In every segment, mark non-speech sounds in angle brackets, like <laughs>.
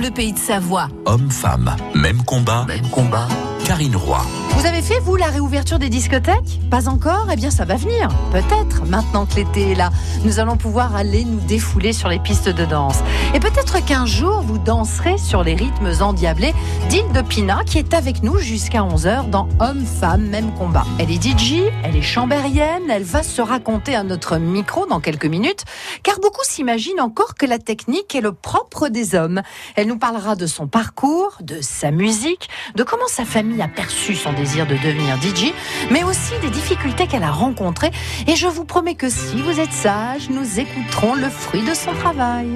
Le Pays de Savoie. Hommes-femmes, même combat. Même combat. Karine Roy. Vous avez fait, vous, la réouverture des discothèques? Pas encore? Eh bien, ça va venir. Peut-être, maintenant que l'été est là, nous allons pouvoir aller nous défouler sur les pistes de danse. Et peut-être qu'un jour, vous danserez sur les rythmes endiablés d'Ile de Pina, qui est avec nous jusqu'à 11h dans Hommes, Femmes, Même Combat. Elle est DJ, elle est chambérienne, elle va se raconter à notre micro dans quelques minutes, car beaucoup s'imaginent encore que la technique est le propre des hommes. Elle nous parlera de son parcours, de sa musique, de comment sa famille a perçu son désir de devenir DJ, mais aussi des difficultés qu'elle a rencontrées. Et je vous promets que si vous êtes sage, nous écouterons le fruit de son travail.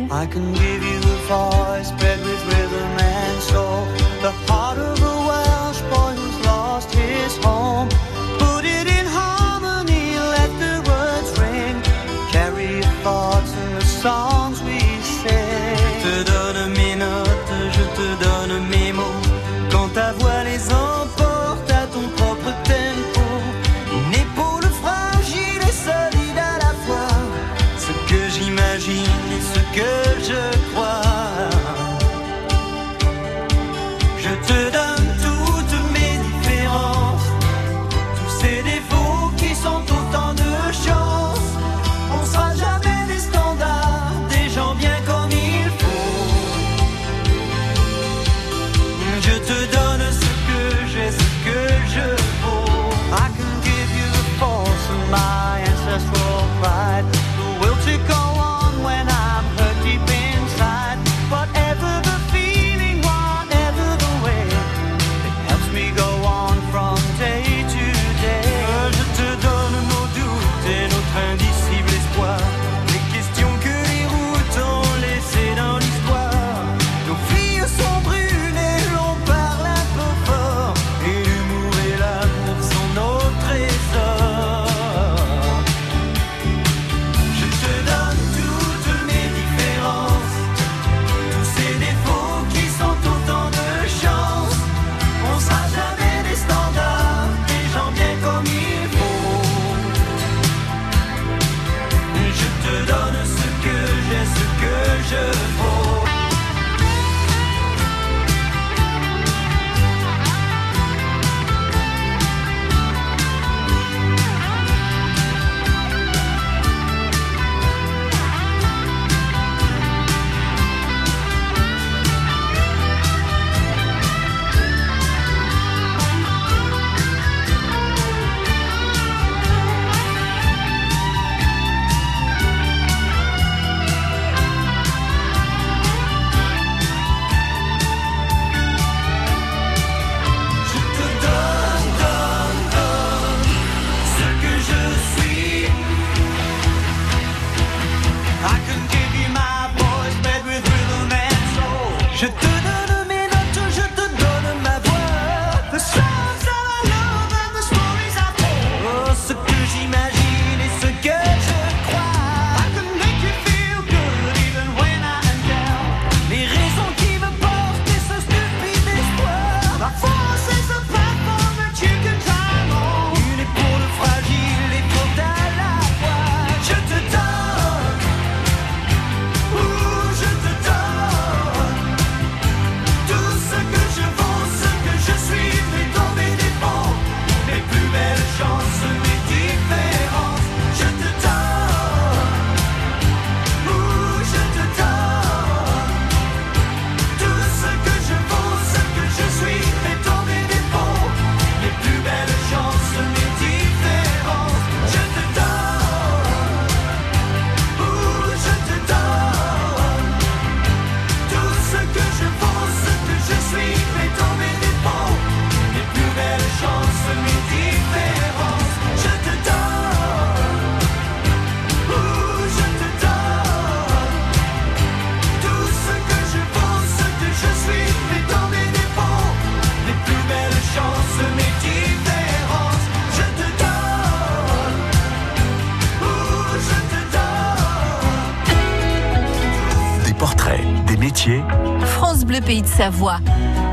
pays de Savoie.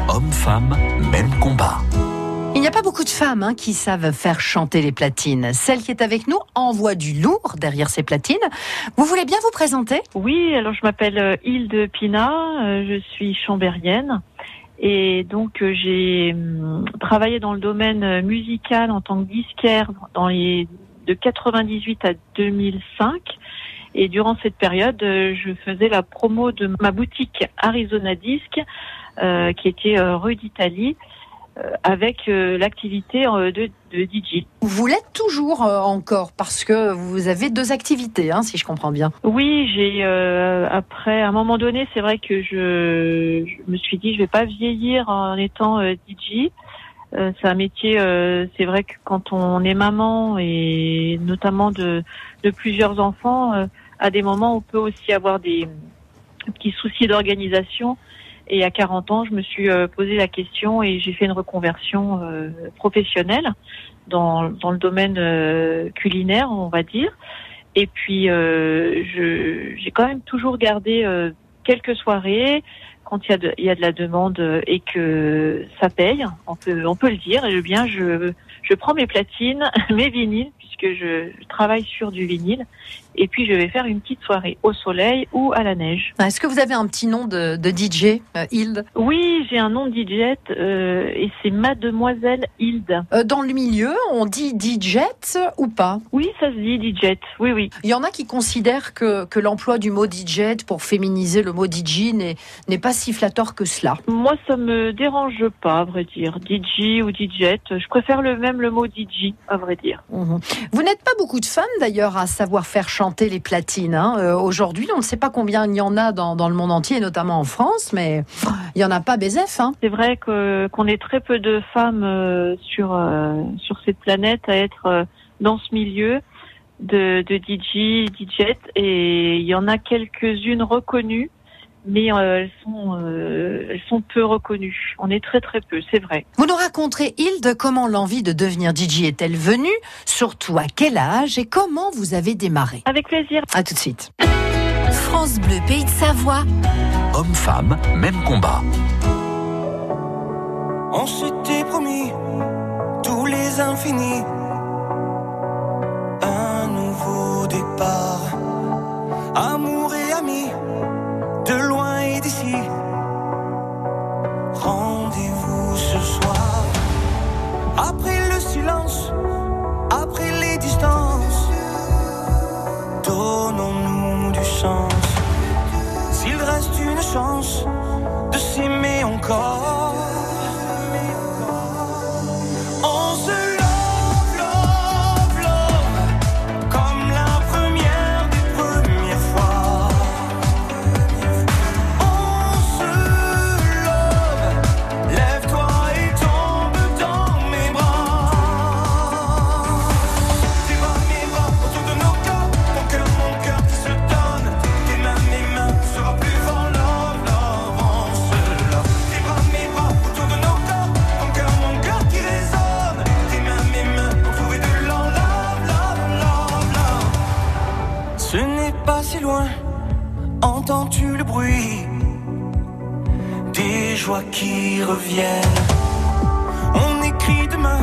Hommes-femmes, même combat. Il n'y a pas beaucoup de femmes hein, qui savent faire chanter les platines. Celle qui est avec nous envoie du lourd derrière ces platines. Vous voulez bien vous présenter? Oui, alors je m'appelle euh, Hilde Pina, euh, je suis chambérienne. Et donc euh, j'ai hum, travaillé dans le domaine musical en tant que disquaire dans les, de 98 à 2005 et durant cette période euh, je faisais la promo de ma boutique Arizona Disc euh, qui était euh, rue d'Italie euh, avec euh, l'activité de, de DJ. Vous l'êtes toujours euh, encore parce que vous avez deux activités, hein, si je comprends bien. Oui, j'ai euh, après à un moment donné, c'est vrai que je, je me suis dit je vais pas vieillir en étant DJ. Euh, c'est un métier, euh, c'est vrai que quand on est maman et notamment de, de plusieurs enfants, euh, à des moments on peut aussi avoir des petits soucis d'organisation. Et à 40 ans, je me suis euh, posé la question et j'ai fait une reconversion euh, professionnelle dans, dans le domaine culinaire, on va dire. Et puis, j'ai quand même toujours gardé quelques soirées quand il y, a de, il y a de la demande euh, et que ça paye, on peut, on peut le dire. Et bien, je, je prends mes platines, <laughs> mes vinyles, puisque je, travaille sur du vinyle, et puis je vais faire une petite soirée au soleil ou à la neige. Est-ce que vous avez un petit nom de, de DJ, euh, Hilde Oui, j'ai un nom de DJ euh, et c'est Mademoiselle Hilde. Euh, Dans le milieu, on dit DJ ou pas? Oui, ça se dit DJ. Oui, oui. Il y en a qui considèrent que, que l'emploi du mot DJ pour féminiser le mot DJ n'est n'est pas si flatteur que cela. Moi, ça me dérange pas, à vrai dire. DJ ou DJ, je préfère le même le mot DJ, à vrai dire. Mhm. Vous n'êtes pas beaucoup de femmes d'ailleurs à savoir faire chanter les platines. hein. Euh, Aujourd'hui, on ne sait pas combien il y en a dans, dans le monde entier, notamment en France, mais il n'y en a pas BZF. Hein. C'est vrai qu'on est très peu de femmes euh, sur euh, sur cette planète à être euh, dans ce milieu de, de DJ, DJ, et il y en a quelques-unes reconnues, mais euh, elles sont euh, elles sont peu reconnues. On est très très peu, c'est vrai. Vous nous raconterez, Hilde, comment l'envie de devenir DJ est-elle venue, surtout à quel âge et comment vous avez démarré? Avec plaisir. À tout de suite. France Bleu, pays de Savoie. Homme-femme, même combat. On s'était promis tous les infinis. Un nouveau départ. Chance de s'aimer encore. On écrit demain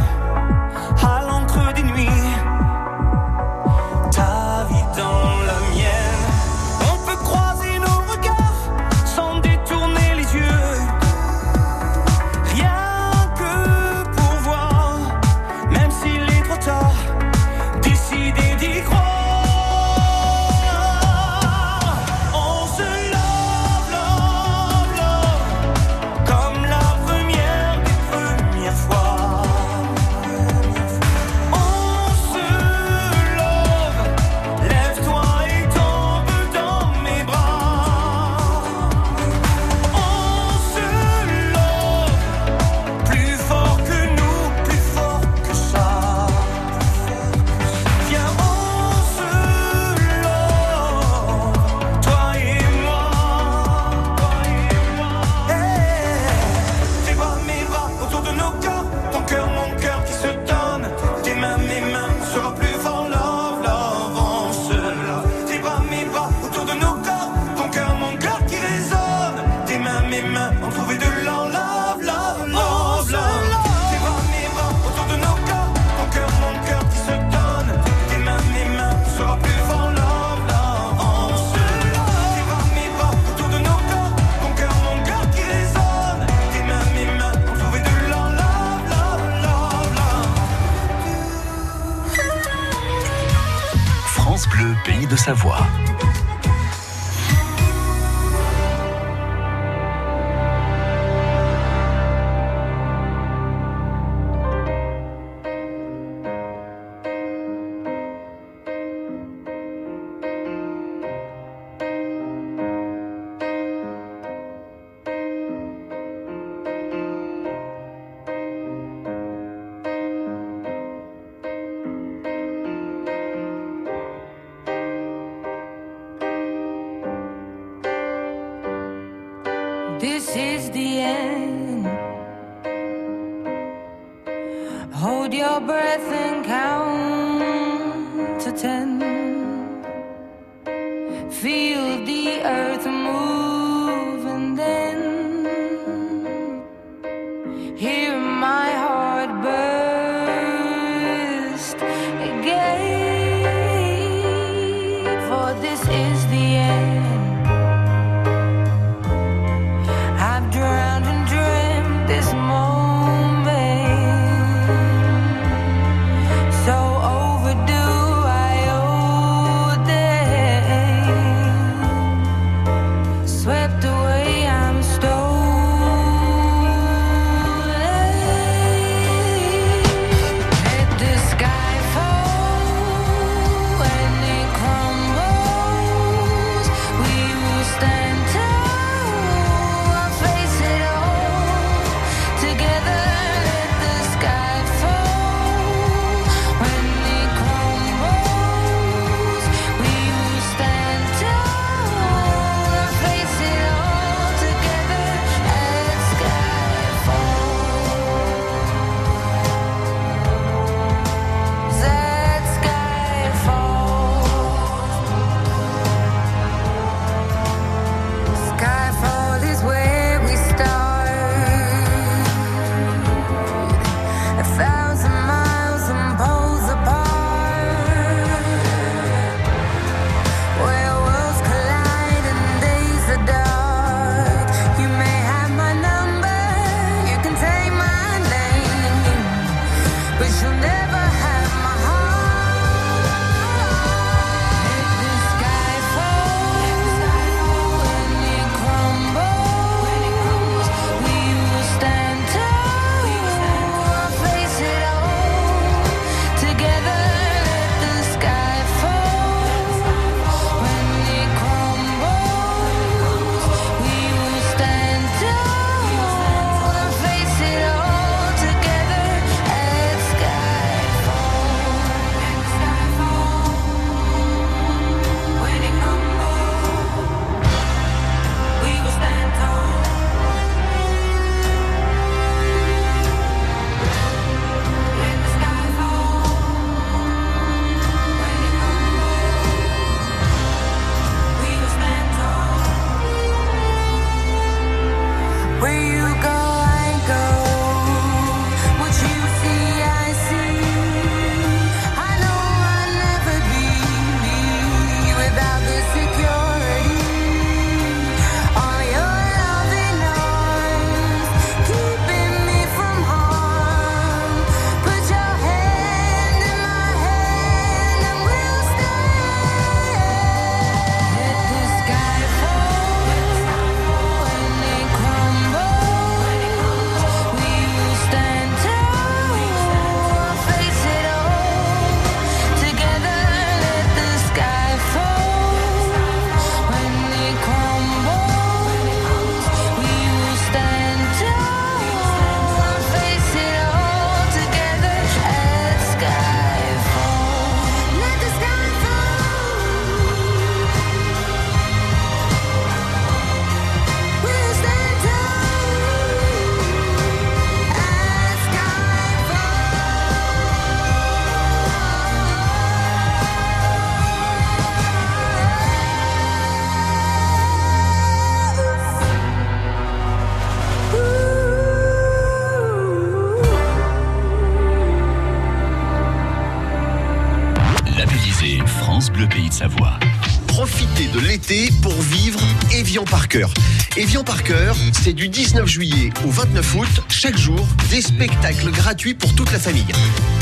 l'été pour vivre Evian par cœur. Evian par cœur, c'est du 19 juillet au 29 août, chaque jour, des spectacles gratuits pour toute la famille.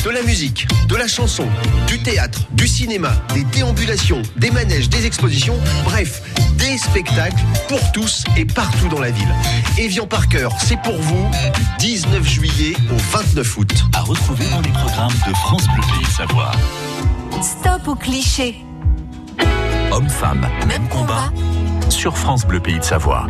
De la musique, de la chanson, du théâtre, du cinéma, des déambulations, des manèges, des expositions, bref, des spectacles pour tous et partout dans la ville. Evian par cœur, c'est pour vous du 19 juillet au 29 août. À retrouver dans les programmes de France Bleu Pays de Savoie. Stop aux clichés. Homme-femme, même combat. Sur France Bleu Pays de Savoie.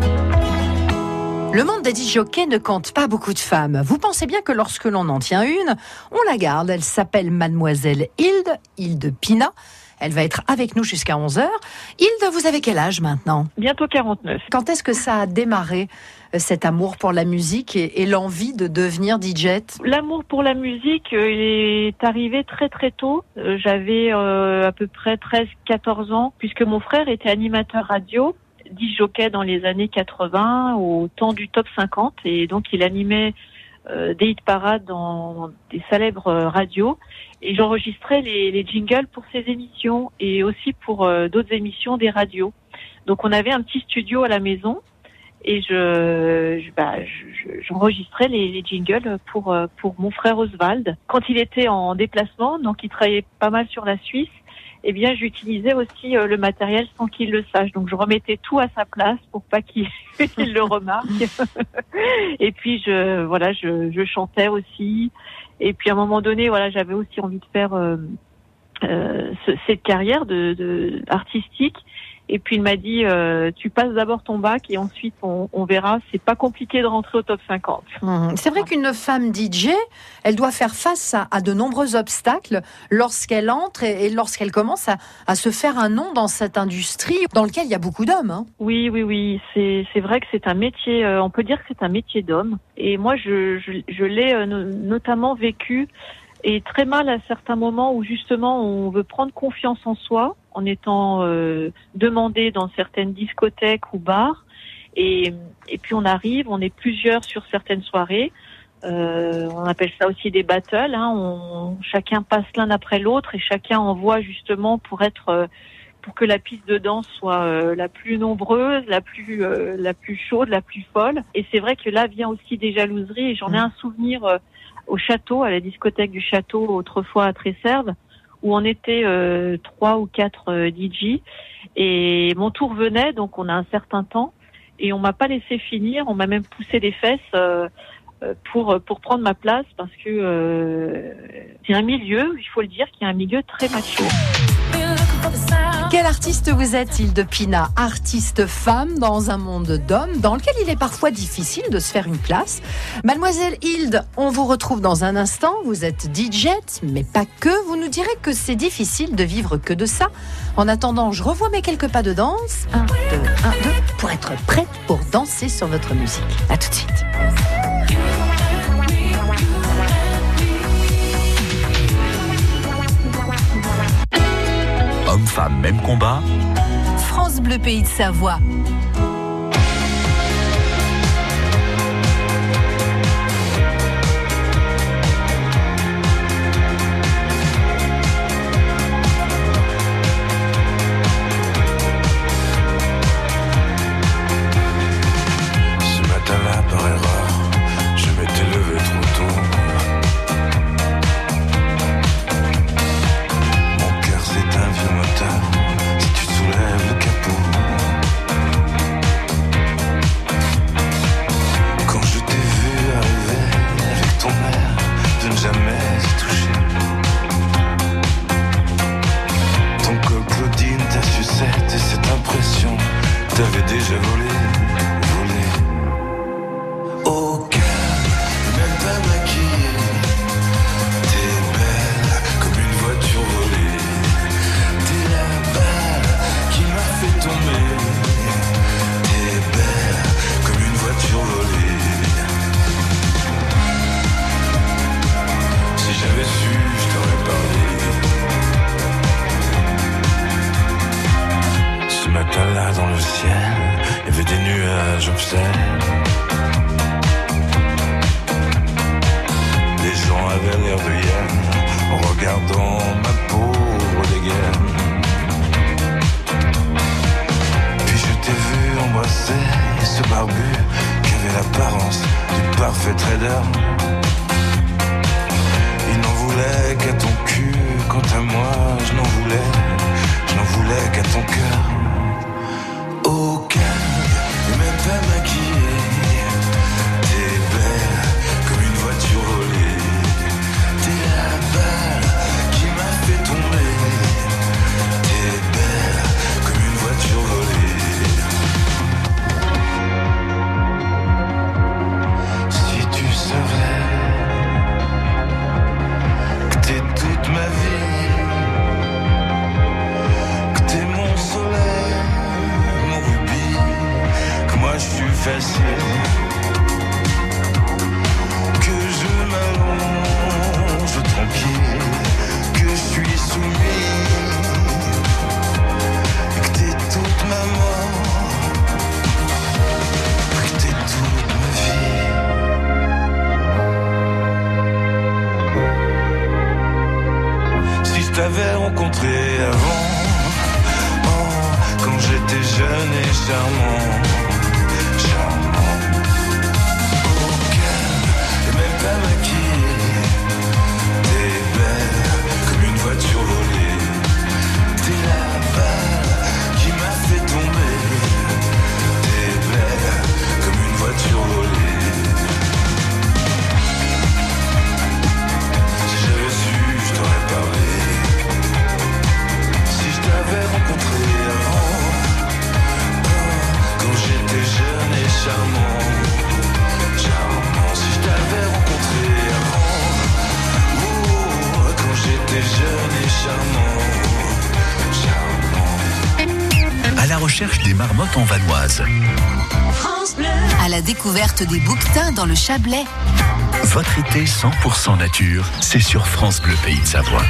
Le monde des disjockeys ne compte pas beaucoup de femmes. Vous pensez bien que lorsque l'on en tient une, on la garde. Elle s'appelle Mademoiselle Hilde, Hilde Pina. Elle va être avec nous jusqu'à 11h. Hilde, vous avez quel âge maintenant? Bientôt 49. Quand est-ce que ça a démarré, cet amour pour la musique et, l'envie de devenir DJ L'amour pour la musique euh, est arrivé très très tôt. Euh, J'avais euh, à peu près 13-14 ans, puisque mon frère était animateur radio, disjockey dans les années 80, au temps du top 50, et donc il animait des hit parades dans des célèbres radios, et j'enregistrais les, les jingles pour ses émissions et aussi pour d'autres émissions des radios. Donc on avait un petit studio à la maison et je, je- bah, je- je- j'enregistrais les, les jingles pour euh, pour mon frère Oswald quand il était en déplacement, donc il travaillait pas mal sur la Suisse. Eh bien, j'utilisais aussi euh, le matériel sans qu'il le sache. Donc, je remettais tout à sa place pour pas qu'il <laughs> qu'il le remarque. <laughs> et puis, je voilà, je, je chantais aussi. Et puis, à un moment donné, voilà, j'avais aussi envie de faire euh, euh, ce- cette carrière de, de artistique. Et puis il m'a dit, euh, tu passes d'abord ton bac et ensuite on, on verra. C'est pas compliqué de rentrer au top 50. Mhm. C'est vrai qu'une femme DJ, elle doit faire face à, à de nombreux obstacles lorsqu'elle entre et, et lorsqu'elle commence à, à se faire un nom dans cette industrie dans laquelle il y a beaucoup d'hommes. hein. Oui, oui, oui. C'est vrai que c'est un métier. euh, on peut dire que c'est un métier d'homme. Et moi, je je, je l'ai euh, no- notamment vécu et très mal à certains moments où justement on veut prendre confiance en soi en étant euh, demandé dans certaines discothèques ou bars. Et, et puis on arrive, on est plusieurs sur certaines soirées. Euh, on appelle ça aussi des battles. Hein. On, chacun passe l'un après l'autre et chacun envoie justement pour être euh, pour que la piste de danse soit euh, la plus nombreuse, la plus euh, la plus chaude, la plus folle. Et c'est vrai que là vient aussi des jalouseries. Et j'en ai un souvenir au château, à la discothèque du château autrefois à Tresserve, où on était euh, trois ou quatre euh, DJ. Et mon tour venait, donc on a un certain temps, et on m'a pas laissé finir. On m'a même poussé les fesses. euh, euh, pour pour prendre ma place parce que euh, c'est un milieu, il faut le dire, qui est un milieu très macho. Quel artiste vous êtes, Hilde Pina Artiste femme dans un monde d'hommes dans lequel il est parfois difficile de se faire une place. Mademoiselle Hilde, on vous retrouve dans un instant. Vous êtes DJ, mais pas que. Vous nous direz que c'est difficile de vivre que de ça. En attendant, je revois mes quelques pas de danse. Un, deux, un, deux, pour être prête pour danser sur votre musique. À tout de suite. Homme-femme, même combat. France Bleu Pays de Savoie. à la recherche des marmottes en vanoise. À la découverte des bouquetins dans le Chablais. Votre été 100% nature, c'est sur France Bleu Pays de Savoie.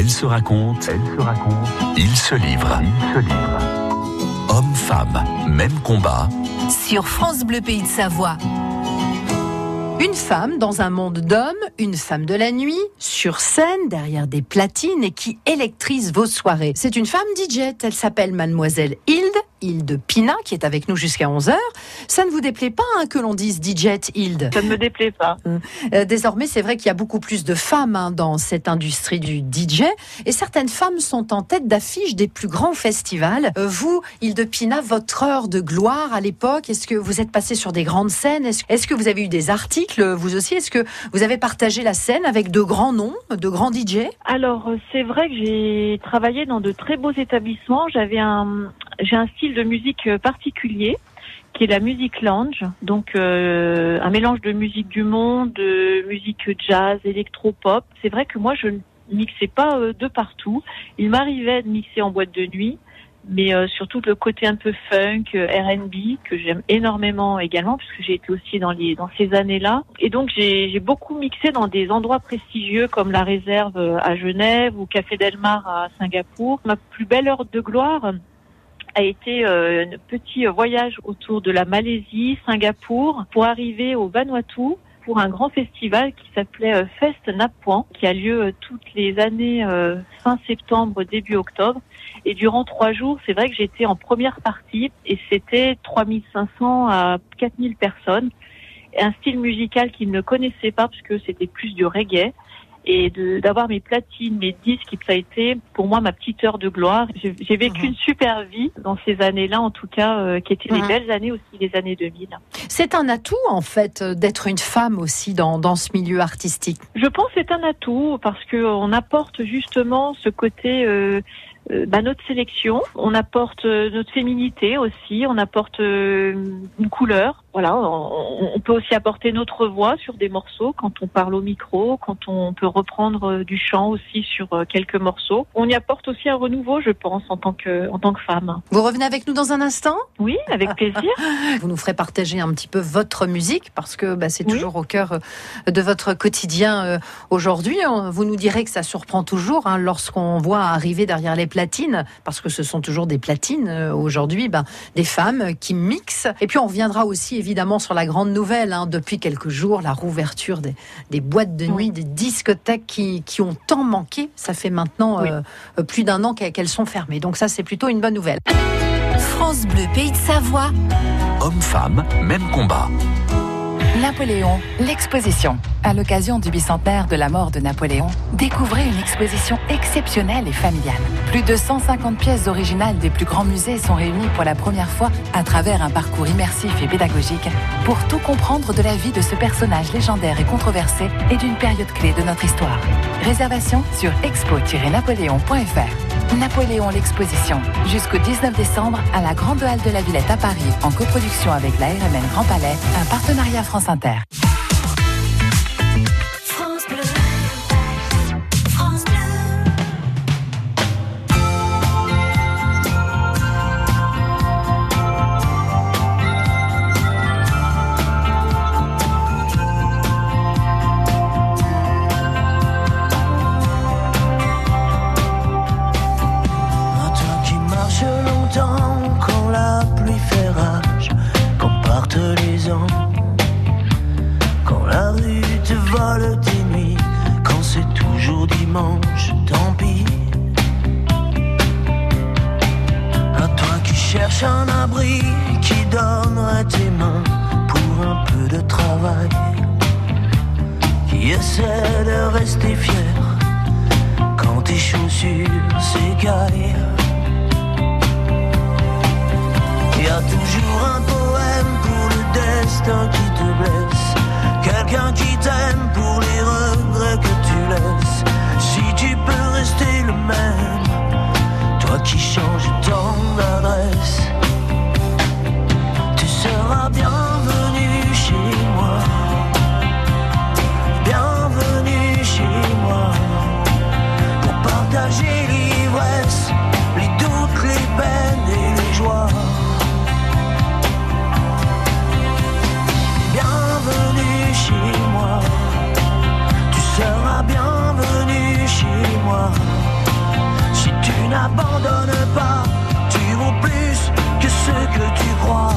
Elle se raconte. Elle se raconte. Il se livre. Il se livre. Hommes, femmes, même combat. Sur France Bleu Pays de Savoie. Une femme dans un monde d'hommes, une femme de la nuit, sur scène, derrière des platines et qui électrise vos soirées. C'est une femme DJ, elle s'appelle Mademoiselle Hilde Hilde Pina, qui est avec nous jusqu'à 11h. Ça ne vous déplaît pas hein, que l'on dise DJ Hilde? Ça ne me déplaît pas. Euh, désormais, c'est vrai qu'il y a beaucoup plus de femmes hein, dans cette industrie du DJ et certaines femmes sont en tête d'affiche des plus grands festivals. Euh, vous, Hilde Pina, votre heure de gloire à l'époque, est-ce que vous êtes passé sur des grandes scènes? Est-ce est-ce que vous avez eu des articles, vous aussi? Est-ce que vous avez partagé la scène avec de grands noms, de grands DJ Alors, euh, c'est vrai que j'ai travaillé dans de très beaux établissements. J'avais un, j'ai un style de musique euh, particulier qui est la musique lounge, donc euh, un mélange de musique du monde, de musique jazz, électro-pop. C'est vrai que moi, je ne mixais pas euh, de partout. Il m'arrivait de mixer en boîte de nuit, mais euh, surtout le côté un peu funk, euh, R&B que j'aime énormément également puisque j'ai été aussi dans les dans ces années-là. Et donc j'ai beaucoup mixé dans des endroits prestigieux comme la Réserve euh, à Genève ou Café Del Mar à Singapour. Ma plus belle heure de gloire a été euh, un petit voyage autour de la Malaisie, Singapour, pour arriver au Vanuatu pour un grand festival qui s'appelait euh, Fest Napuan, qui a lieu euh, toutes les années euh, fin septembre, début octobre. Et durant trois jours, c'est vrai que j'étais en première partie et c'était 3500 à 4000 personnes. Un style musical qu'ils ne connaissaient pas parce que c'était plus du reggae et d'avoir mes platines, mes disques, ça a été pour moi ma petite heure de gloire. J'ai vécu une super vie dans ces années-là, en tout cas, euh, qui étaient Mhm. des belles années aussi, les années 2000. C'est un atout en fait euh, d'être une femme aussi dans, dans ce milieu artistique. Je pense que c'est un atout parce que on apporte justement ce côté euh, euh, bah, notre sélection, on apporte euh, notre féminité aussi, on apporte euh, une couleur. Voilà, on, on peut aussi apporter notre voix sur des morceaux quand on parle au micro, quand on peut reprendre euh, du chant aussi sur euh, quelques morceaux. On y apporte aussi un renouveau, je pense, en tant que en tant que femme. Vous revenez avec nous dans un instant? Oui, avec plaisir. <laughs> Vous nous ferez partager un petit peu votre musique parce que bah, c'est Oui. toujours au cœur euh, de votre quotidien aujourd'hui. Vous nous direz que ça surprend toujours hein, lorsqu'on voit arriver derrière les platines, parce que ce sont toujours des platines aujourd'hui, ben, des femmes qui mixent. Et puis on reviendra aussi évidemment sur la grande nouvelle hein, depuis quelques jours, la rouverture des, des boîtes de nuit, des discothèques qui, qui ont tant manqué. Ça fait maintenant Oui. euh, plus d'un an qu'elles sont fermées. Donc ça c'est plutôt une bonne nouvelle. France Bleu Pays de Savoie. Homme-femme, même combat. Napoléon, l'exposition. À l'occasion du bicentenaire de la mort de Napoléon, découvrez une exposition exceptionnelle et familiale. Plus de 150 pièces originales des plus grands musées sont réunies pour la première fois à travers un parcours immersif et pédagogique pour tout comprendre de la vie de ce personnage légendaire et controversé et d'une période clé de notre histoire. Réservation sur expo-napoléon.fr. Napoléon l'exposition jusqu'au 19 décembre à la Grande Halle de la Villette à Paris en coproduction avec la RMN Grand Palais, un partenariat France Inter. Destin qui te blesse, quelqu'un qui t'aime pour les regrets que tu laisses. Si tu peux rester le même, toi qui changes tant N'abandonne pas, tu vaux plus que ce que tu crois.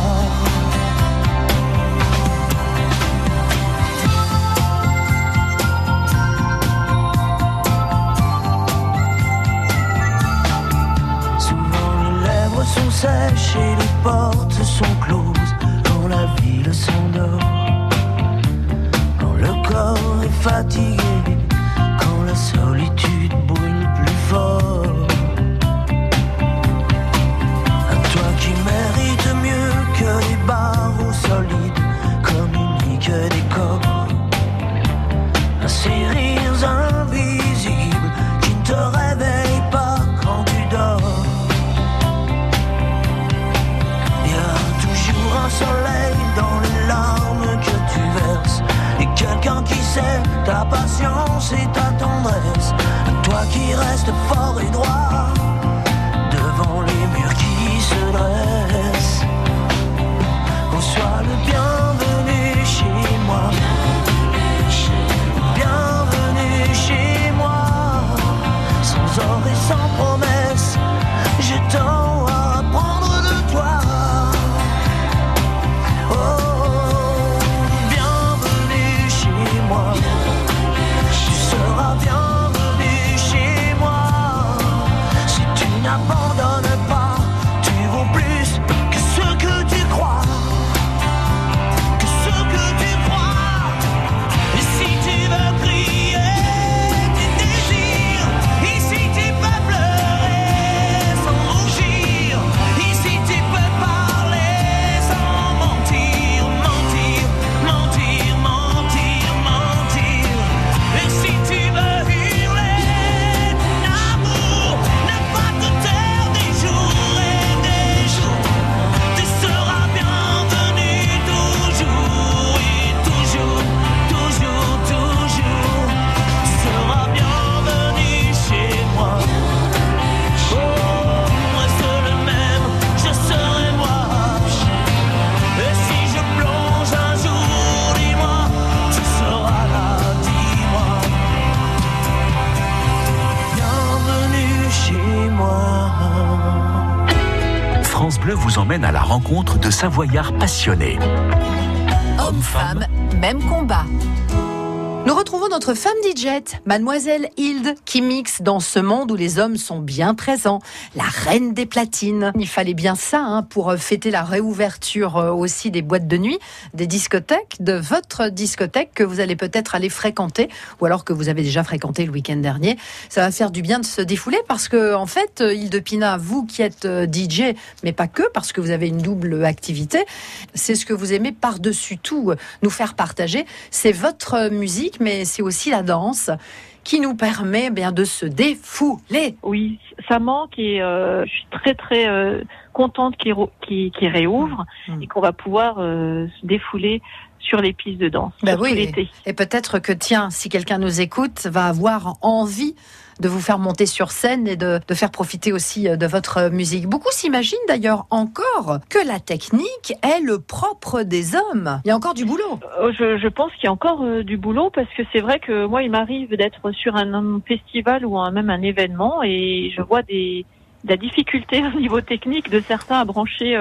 Souvent les lèvres sont sèches et les portes sont closes quand la ville s'endort, quand le corps est fatigué, quand la solitude à la rencontre de Savoyards passionnés. Homme-femme, même combat. Nous retrouvons notre femme DJ, mademoiselle Hilde, qui mixe dans ce monde où les hommes sont bien présents, la reine des platines. Il fallait bien ça hein, pour euh, fêter la réouverture euh, aussi des boîtes de nuit, des discothèques, de votre discothèque que vous allez peut-être aller fréquenter, ou alors que vous avez déjà fréquenté le week-end dernier. Ça va faire du bien de se défouler parce que, en fait, euh, Hilde Pina, vous qui êtes DJ, mais pas que, parce que vous avez une double activité, c'est ce que vous aimez par-dessus tout nous faire partager. C'est votre euh, musique, mais c'est aussi la danse qui nous permet bien de se défouler. Oui, ça manque et euh, je suis très très euh, contente qu'il réouvre Mm. et qu'on va pouvoir euh, se défouler sur les pistes de danse. Bah oui. l'été. Et peut-être que, tiens, si quelqu'un nous écoute, va avoir envie de vous faire monter sur scène et de, faire profiter aussi euh, de votre musique. Beaucoup s'imaginent d'ailleurs encore que la technique est le propre des hommes. Il y a encore du boulot. Euh, Je, pense qu'il y a encore euh, du boulot parce que c'est vrai que moi, il m'arrive d'être sur un, festival ou même un événement et je vois des, de la difficulté <laughs> au niveau technique de certains à brancher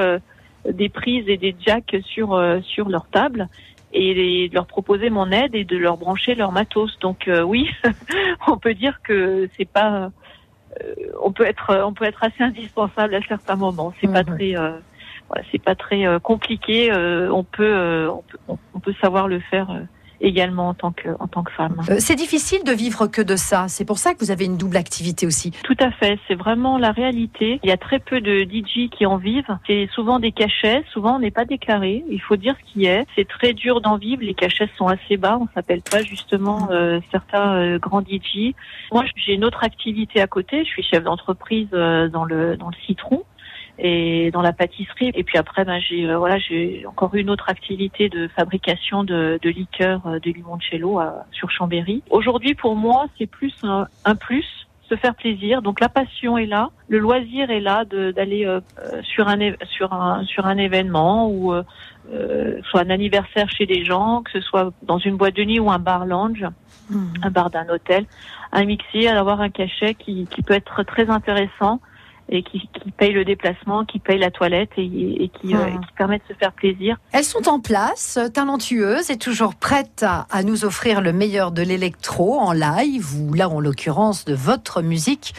euh, des prises et des jacks sur euh, sur leur table et de leur proposer mon aide et de leur brancher leur matos. Donc euh, oui, <laughs> on peut dire que c'est pas euh, on peut être on peut être assez indispensable à certains moments. C'est pas très euh, voilà, c'est pas très euh, compliqué. euh, on peut euh, on peut on, peut savoir le faire également en tant que en tant que femme. Euh, c'est difficile de vivre que de ça. C'est pour ça que vous avez une double activité aussi. Tout à fait, c'est vraiment la réalité. Il y a très peu de DJ qui en vivent. C'est souvent des cachets, souvent on n'est pas déclaré. Il faut dire ce qui est. C'est très dur d'en vivre. Les cachets sont assez bas. On s'appelle pas justement euh, certains euh, grands DJ. Moi, j'ai une autre activité à côté. Je suis chef d'entreprise euh, dans le dans le citron et dans la pâtisserie. Et puis après, ben, j'ai euh, voilà, j'ai encore une autre activité de fabrication de, de liqueurs euh, de limoncello à, sur Chambéry. Aujourd'hui, pour moi, c'est plus un, un plus se faire plaisir. Donc la passion est là, le loisir est là d'aller euh, euh, sur un sur un sur un événement ou euh, euh, soit un anniversaire chez des gens, que ce soit dans une boîte de nuit ou un bar lounge, un bar d'un hôtel, un mixer, avoir un cachet qui, qui peut être très intéressant et qui, qui paye le déplacement, qui paye la toilette et, et qui, euh, Mhm. qui permet de se faire plaisir. Elles sont en place, talentueuses et toujours prêtes à, à nous offrir le meilleur de l'électro en live, ou là en l'occurrence de votre musique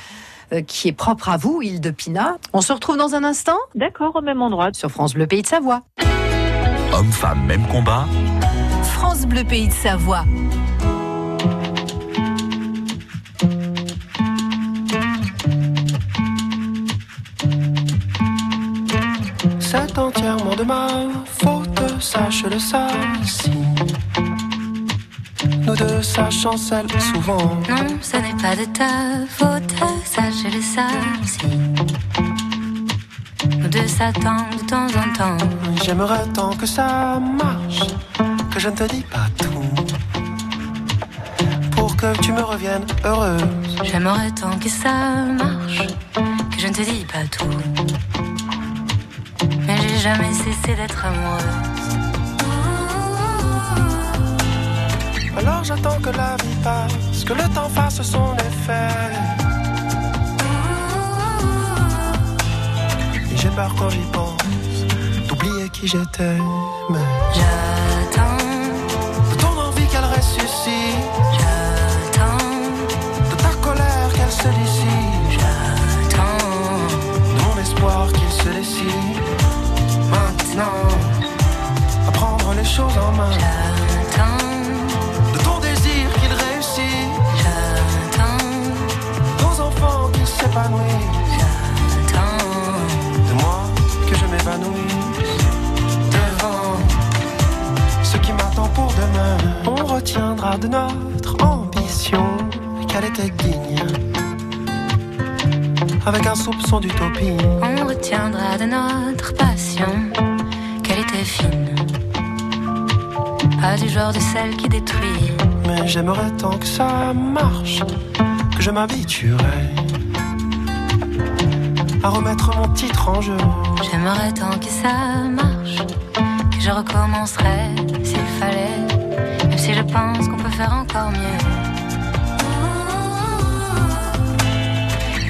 euh, qui est propre à vous, Île de Pina. On se retrouve dans un instant? D'accord, au même endroit. sur France Bleu Pays de Savoie. Homme-femme, même combat? France Bleu Pays de Savoie. De ma faute, sache-le ça. Si nous deux, ça chancelle souvent. Non, ce n'est pas de ta faute, sache-le ça aussi. Nous deux s'attendent de temps en temps. J'aimerais tant que ça marche, que je ne te dis pas tout. que tu me reviennes heureuse. J'aimerais tant que ça marche, que je ne te dis pas tout. Jamais cessé d'être amoureuse. Alors j'attends que la vie passe, que le temps fasse son effet. Et j'ai peur quand j'y pense, d'oublier qui j'étais. Mais J'attends, de ton envie qu'elle ressuscite, j'attends, de ta colère qu'elle se dissipe, j'attends. de mon espoir qu'il se décide. Maintenant, à prendre les choses en main, J'attends, de ton désir qu'il réussit, j'attends, nos enfants qu'ils s'épanouissent. j'attends. de moi que je m'évanouisse devant ce qui m'attend pour demain. On retiendra de notre ambition. Qu'elle était digne, avec un soupçon d'utopie. On retiendra de notre passion était fine. Pas du genre de celle qui détruit. Mais j'aimerais tant que ça marche, que je m'habituerais à remettre mon titre en jeu. J'aimerais tant que ça marche, que je recommencerais s'il fallait, même si je pense qu'on peut faire encore mieux.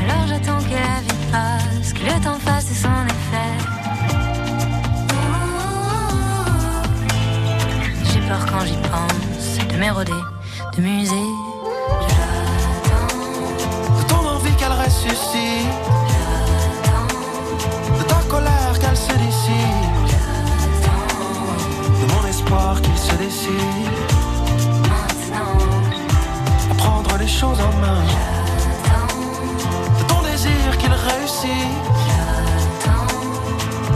Alors j'attends que la vie passe, que le temps Quand j'y pense, de m'éroder, de muser. De ton envie qu'elle ressuscite, de ta colère qu'elle se dissipe, de mon espoir qu'il se décide. À prendre les choses en main, de ton désir qu'il réussit,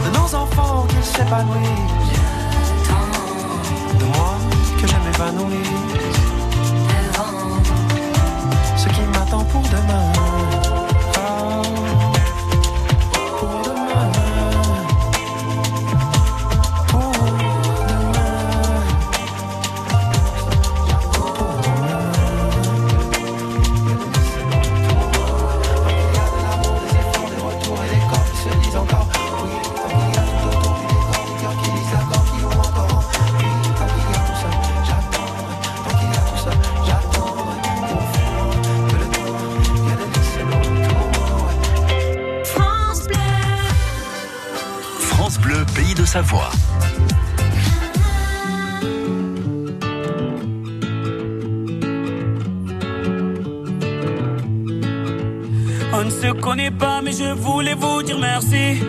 de nos enfants qu'ils s'épanouissent, de moi que je m'évanouisse. Ce qui m'attend pour demain. On ne se connaît pas, mais je voulais vous dire merci.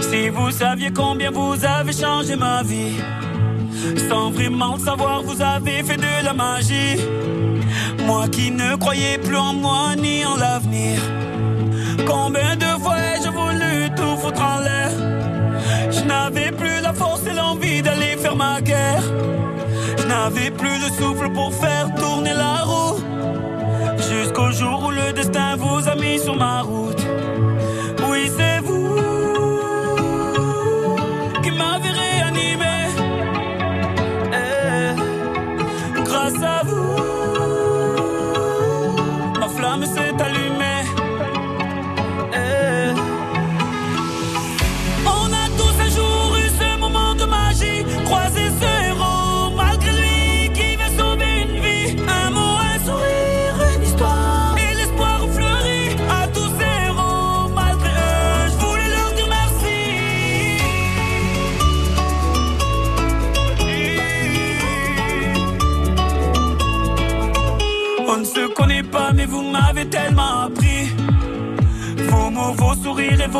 Si vous saviez combien vous avez changé ma vie, sans vraiment savoir, vous avez fait de la magie. Moi qui ne croyais plus en moi ni en l'avenir. Combien n'avais plus la force et l'envie d'aller faire ma guerre. Je n'avais plus le souffle pour faire tourner la roue. Jusqu'au jour où le destin vous a mis sur ma route.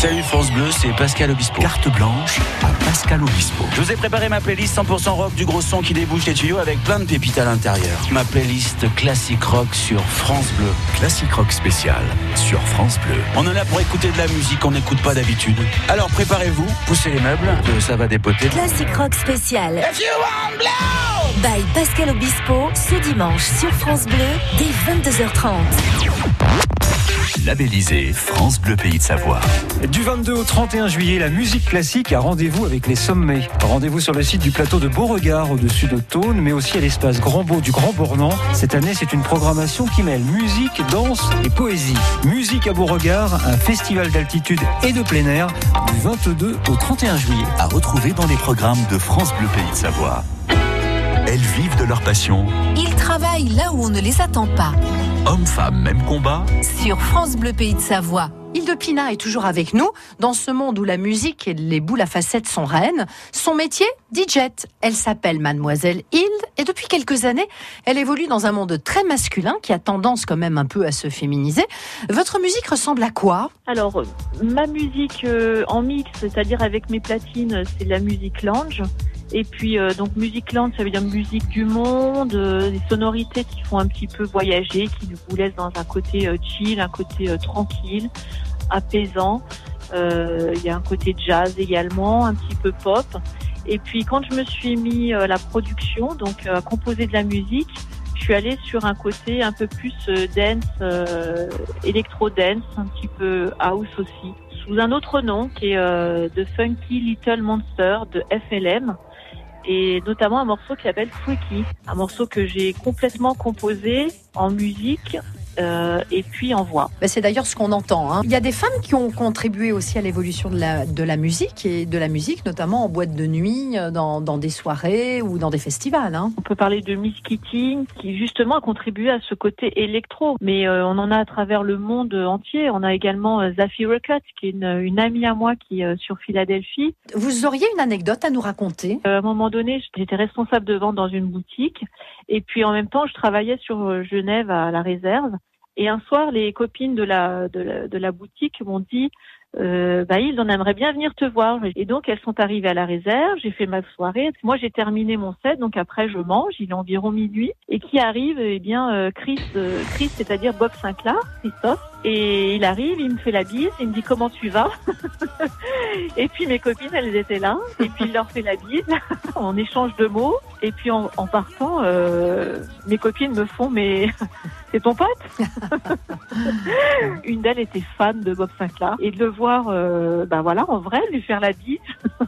Salut France Bleu, c'est Pascal Obispo. Carte blanche à Pascal Obispo. Je vous ai préparé ma playlist 100% rock du gros son qui débouche les tuyaux avec plein de pépites à l'intérieur. Ma playlist classique rock sur France Bleu. Classic Rock spécial sur France Bleu. On est là pour écouter de la musique qu'on n'écoute pas d'habitude. Alors préparez-vous, poussez les meubles, que ça va dépoter. Classic Rock spécial. By Pascal Obispo, ce dimanche sur France Bleu, dès 22h30. Labellisé France Bleu Pays de Savoie. Du 22 au 31 juillet, la musique classique a rendez-vous avec les sommets. Rendez-vous sur le site du plateau de Beauregard au-dessus de Thônes, mais aussi à l'espace Grand Beau du Grand Bornand. Cette année, c'est une programmation qui mêle musique, danse et poésie. Musique à Beauregard, un festival d'altitude et de plein air du 22 au 31 juillet. À retrouver dans les programmes de France Bleu Pays de Savoie. Elles vivent de leur passion. Ils travaillent là où on ne les attend pas. Hommes-femmes, même combat. Sur France Bleu Pays de Savoie. Hilde Pina est toujours avec nous dans ce monde où la musique et les boules à facettes sont reines. Son métier, DJ. Elle s'appelle Mademoiselle Hilde et depuis quelques années, elle évolue dans un monde très masculin qui a tendance quand même un peu à se féminiser. Votre musique ressemble à quoi? Alors, ma musique euh, en mix, c'est-à-dire avec mes platines, c'est de la musique lounge. Et puis, euh, donc, lounge, ça veut dire musique du monde, euh, des sonorités qui font un petit peu voyager, qui vous laissent dans un côté euh, chill, un côté euh, tranquille, apaisant. Euh, Il y a un côté jazz également, un petit peu pop. Et puis, quand je me suis mis la production, donc à composer de la musique, je suis allée sur un côté un peu plus dance, euh, électro-dance, un petit peu house aussi, sous un autre nom qui est The Funky Little Monster de FLM et notamment un morceau qui s'appelle Freaky, un morceau que j'ai complètement composé en musique euh, et puis en voix. Ben, C'est d'ailleurs ce qu'on entend. hein. Il y a des femmes qui ont contribué aussi à l'évolution de la, de la musique et de la musique, notamment en boîte de nuit, euh, dans, dans des soirées ou dans des festivals. hein. On peut parler de Miss Keating qui justement a contribué à ce côté électro, mais euh, on en a à travers le monde entier. On a également euh, Zaffy Ruckett qui est une, une amie à moi qui est euh, sur Philadelphie. Vous auriez une anecdote à nous raconter? Euh, à un moment donné, j'étais responsable de vente dans une boutique et puis en même temps, je travaillais sur euh, Genève à la réserve. Et un soir, les copines de la de la, de la boutique m'ont dit euh, bah Hilde, on aimerait bien venir te voir. Et donc elles sont arrivées à la réserve, j'ai fait ma soirée. Moi j'ai terminé mon set, donc après je mange, il est environ minuit. Et qui arrive Eh bien euh, Chris, euh, Chris, c'est-à-dire Bob Sinclair, Christophe. Et il arrive, il me fait la bise, il me dit comment tu vas? <laughs> Et puis mes copines, elles étaient là. Et puis il leur fait la bise, <laughs> on échange de mots. Et puis en, en partant, euh, mes copines me font mais <laughs> c'est ton pote <laughs> Une d'elles était fan de Bob Sinclair et de le voir, euh, ben voilà, en vrai, lui faire la bise,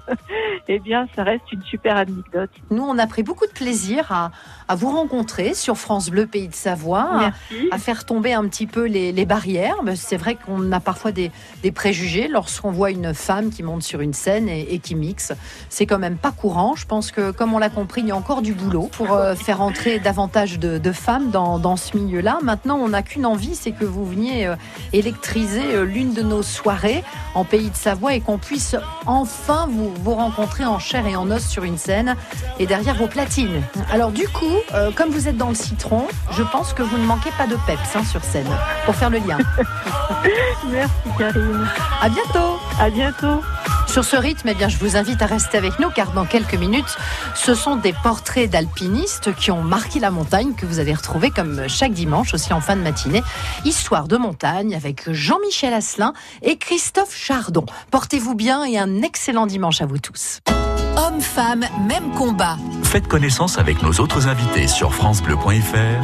<laughs> eh bien, ça reste une super anecdote. Nous, on a pris beaucoup de plaisir à, à vous rencontrer sur France Bleu Pays de Savoie, à, faire tomber un petit peu les, les barrières. C'est vrai qu'on a parfois des, des préjugés lorsqu'on voit une femme qui monte sur une scène et, et qui mixe. C'est quand même pas courant. Je pense que, comme on l'a compris, il y a encore du boulot pour euh, faire entrer davantage de, de femmes dans, dans ce milieu-là. Maintenant, on n'a qu'une envie, c'est que vous veniez euh, électriser euh, l'une de nos soirées en Pays de Savoie et qu'on puisse enfin vous, vous rencontrer en chair et en os sur une scène et derrière vos platines. Alors du coup, euh, comme vous êtes dans le citron, je pense que vous ne manquez pas de peps hein, sur scène pour faire le lien. <laughs> Merci Karine. À bientôt. À bientôt. Sur ce rythme, eh bien, je vous invite à rester avec nous car dans quelques minutes, ce sont des portraits d'alpinistes qui ont marqué la montagne que vous allez retrouver comme chaque dimanche aussi en fin de matinée. Histoire de montagne avec Jean-Michel Asselin et Christophe Chardon. Portez-vous bien et un excellent dimanche à vous tous. Hommes, femmes, même combat. Faites connaissance avec nos autres invités sur FranceBleu.fr